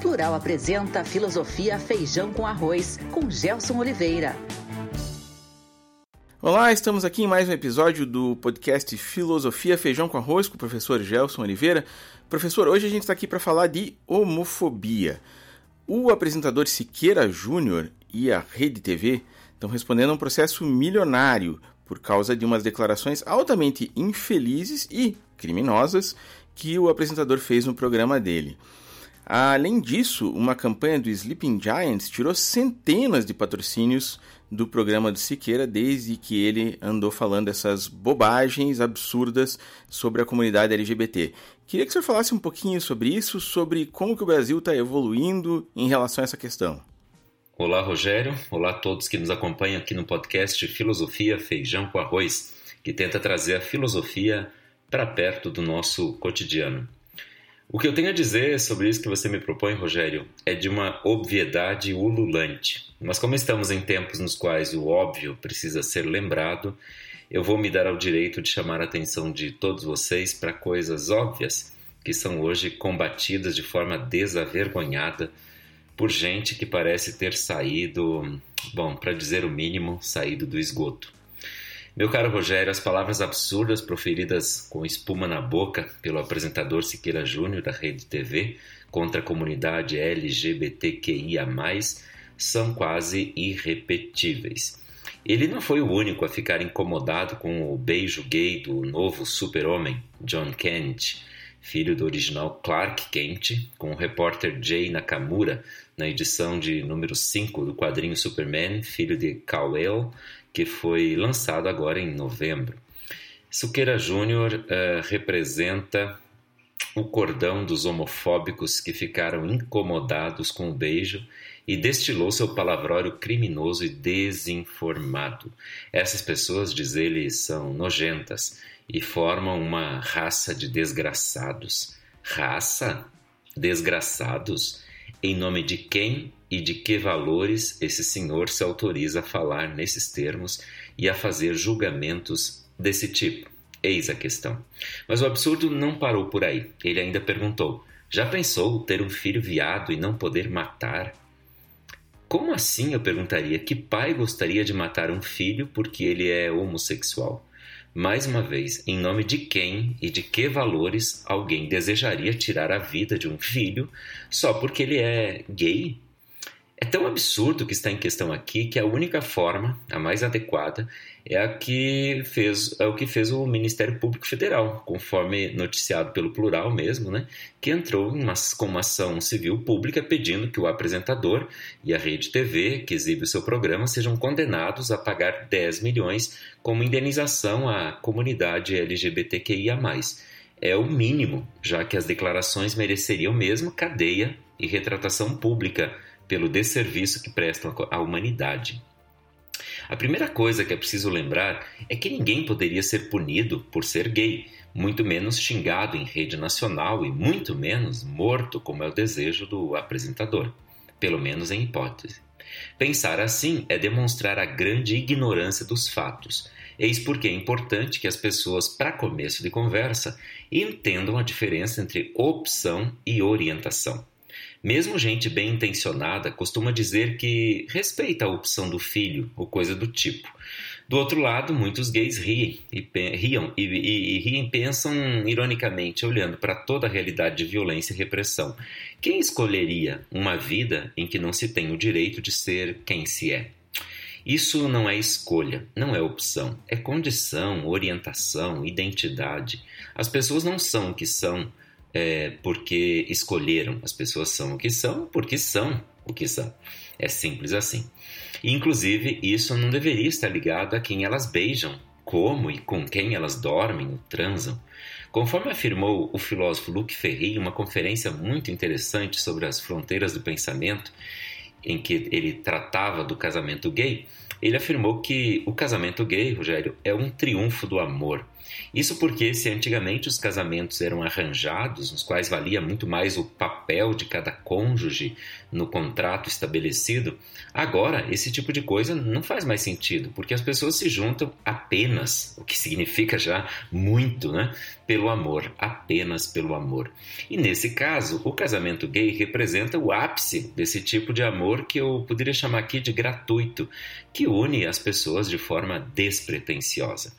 Plural apresenta Filosofia Feijão com Arroz, com Gelson Oliveira. Olá, estamos aqui em mais um episódio do podcast Filosofia Feijão com Arroz com o professor Gelson Oliveira. Professor, hoje a gente está aqui para falar de homofobia. O apresentador Siqueira Júnior e a Rede TV estão respondendo a um processo milionário por causa de umas declarações altamente infelizes e criminosas que o apresentador fez no programa dele. Além disso, uma campanha do Sleeping Giants tirou centenas de patrocínios do programa do Siqueira desde que ele andou falando essas bobagens absurdas sobre a comunidade LGBT. Queria que senhor falasse um pouquinho sobre isso, sobre como que o Brasil está evoluindo em relação a essa questão. Olá, Rogério. Olá a todos que nos acompanham aqui no podcast Filosofia Feijão com Arroz, que tenta trazer a filosofia para perto do nosso cotidiano. O que eu tenho a dizer sobre isso que você me propõe, Rogério, é de uma obviedade ululante. Mas como estamos em tempos nos quais o óbvio precisa ser lembrado, eu vou me dar ao direito de chamar a atenção de todos vocês para coisas óbvias que são hoje combatidas de forma desavergonhada por gente que parece ter saído, bom, para dizer o mínimo, saído do esgoto. Meu caro Rogério, as palavras absurdas proferidas com espuma na boca pelo apresentador Siqueira Júnior da Rede TV contra a comunidade LGBTQIA, são quase irrepetíveis. Ele não foi o único a ficar incomodado com o beijo gay do novo super-homem, John Kent, filho do original Clark Kent, com o repórter Jay Nakamura na edição de número 5 do quadrinho Superman, filho de Kal-El, que foi lançado agora em novembro. Suqueira Júnior uh, representa o cordão dos homofóbicos que ficaram incomodados com o beijo e destilou seu palavrório criminoso e desinformado. Essas pessoas, diz ele, são nojentas e formam uma raça de desgraçados. Raça? Desgraçados? Em nome de quem e de que valores esse senhor se autoriza a falar nesses termos e a fazer julgamentos desse tipo? Eis a questão. Mas o absurdo não parou por aí. Ele ainda perguntou: Já pensou ter um filho viado e não poder matar? Como assim? Eu perguntaria. Que pai gostaria de matar um filho porque ele é homossexual? Mais uma vez, em nome de quem e de que valores alguém desejaria tirar a vida de um filho só porque ele é gay? É tão absurdo o que está em questão aqui que a única forma, a mais adequada, é a que fez, é o que fez o Ministério Público Federal, conforme noticiado pelo Plural mesmo, né, que entrou uma, com uma ação civil pública pedindo que o apresentador e a Rede TV, que exibe o seu programa, sejam condenados a pagar 10 milhões como indenização à comunidade LGBTQIA+. É o mínimo, já que as declarações mereceriam mesmo cadeia e retratação pública pelo desserviço que prestam à humanidade. A primeira coisa que é preciso lembrar é que ninguém poderia ser punido por ser gay, muito menos xingado em rede nacional e muito menos morto, como é o desejo do apresentador, pelo menos em hipótese. Pensar assim é demonstrar a grande ignorância dos fatos. Eis porque é importante que as pessoas, para começo de conversa, entendam a diferença entre opção e orientação. Mesmo gente bem intencionada costuma dizer que respeita a opção do filho ou coisa do tipo. Do outro lado, muitos gays riem e, riam, e, e, e riem pensam ironicamente, olhando para toda a realidade de violência e repressão. Quem escolheria uma vida em que não se tem o direito de ser quem se é? Isso não é escolha, não é opção, é condição, orientação, identidade. As pessoas não são o que são é, porque escolheram. As pessoas são o que são porque são o que são. É simples assim. Inclusive, isso não deveria estar ligado a quem elas beijam, como e com quem elas dormem ou transam. Conforme afirmou o filósofo Luc Ferry em uma conferência muito interessante sobre as fronteiras do pensamento, em que ele tratava do casamento gay, ele afirmou que o casamento gay, Rogério, é um triunfo do amor. Isso porque, se antigamente os casamentos eram arranjados, nos quais valia muito mais o papel de cada cônjuge no contrato estabelecido, agora esse tipo de coisa não faz mais sentido, porque as pessoas se juntam apenas, o que significa já muito, né? Pelo amor, apenas pelo amor. E nesse caso, o casamento gay representa o ápice desse tipo de amor que eu poderia chamar aqui de gratuito, que une as pessoas de forma despretensiosa.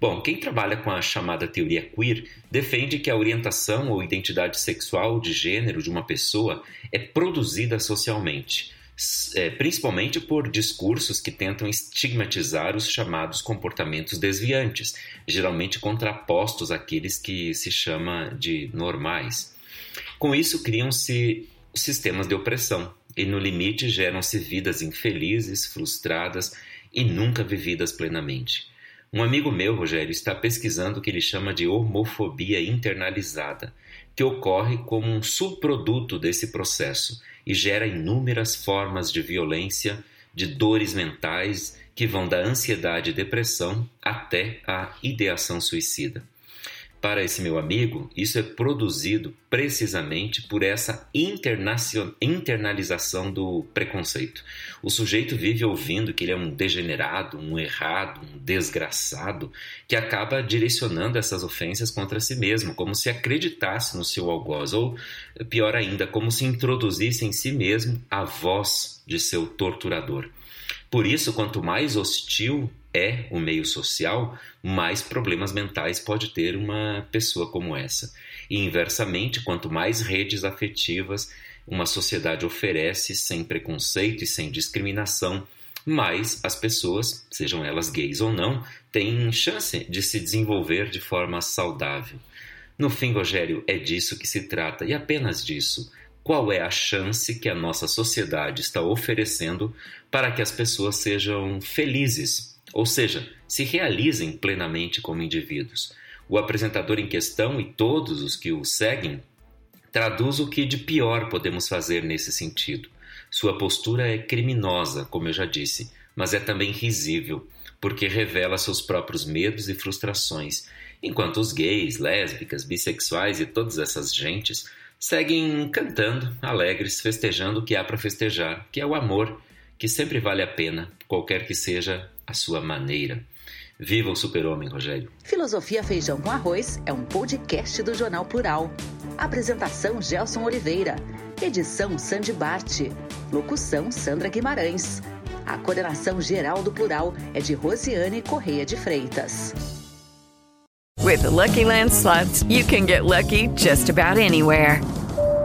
Bom, quem trabalha com a chamada teoria queer defende que a orientação ou identidade sexual de gênero de uma pessoa é produzida socialmente, é, principalmente por discursos que tentam estigmatizar os chamados comportamentos desviantes, geralmente contrapostos àqueles que se chama de normais. Com isso, criam-se sistemas de opressão e, no limite, geram-se vidas infelizes, frustradas e nunca vividas plenamente. Um amigo meu, Rogério, está pesquisando o que ele chama de homofobia internalizada, que ocorre como um subproduto desse processo e gera inúmeras formas de violência, de dores mentais que vão da ansiedade e depressão até a ideação suicida. Para esse meu amigo, isso é produzido precisamente por essa internalização do preconceito. O sujeito vive ouvindo que ele é um degenerado, um errado, um desgraçado, que acaba direcionando essas ofensas contra si mesmo, como se acreditasse no seu algoz, ou pior ainda, como se introduzisse em si mesmo a voz de seu torturador. Por isso, quanto mais hostil é o meio social, mais problemas mentais pode ter uma pessoa como essa. E inversamente, quanto mais redes afetivas uma sociedade oferece sem preconceito e sem discriminação, mais as pessoas, sejam elas gays ou não, têm chance de se desenvolver de forma saudável. No fim, Rogério, é disso que se trata e apenas disso. Qual é a chance que a nossa sociedade está oferecendo para que as pessoas sejam felizes ou seja, se realizem plenamente como indivíduos. O apresentador em questão e todos os que o seguem traduz o que de pior podemos fazer nesse sentido. Sua postura é criminosa, como eu já disse, mas é também risível, porque revela seus próprios medos e frustrações, enquanto os gays, lésbicas, bissexuais e todas essas gentes seguem cantando, alegres, festejando o que há para festejar, que é o amor, que sempre vale a pena, qualquer que seja a sua maneira. Viva o super-homem, Rogério. Filosofia Feijão com Arroz é um podcast do Jornal Plural. Apresentação Gelson Oliveira. Edição Sandy Bart. Locução Sandra Guimarães. A coordenação geral do Plural é de Rosiane Correia de Freitas. With the Lucky Land slots, you can get lucky just about anywhere.